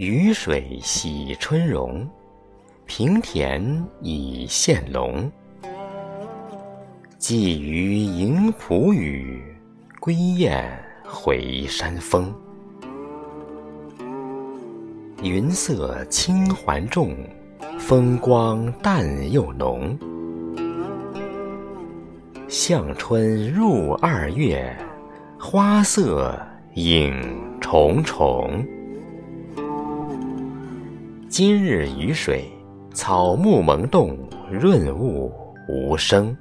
雨水洗春容，平田已现龙。鲫鱼迎蒲雨，归雁回山风。云色轻还重，风光淡又浓。向春入二月，花色影重重。今日雨水，草木萌动，润物无声。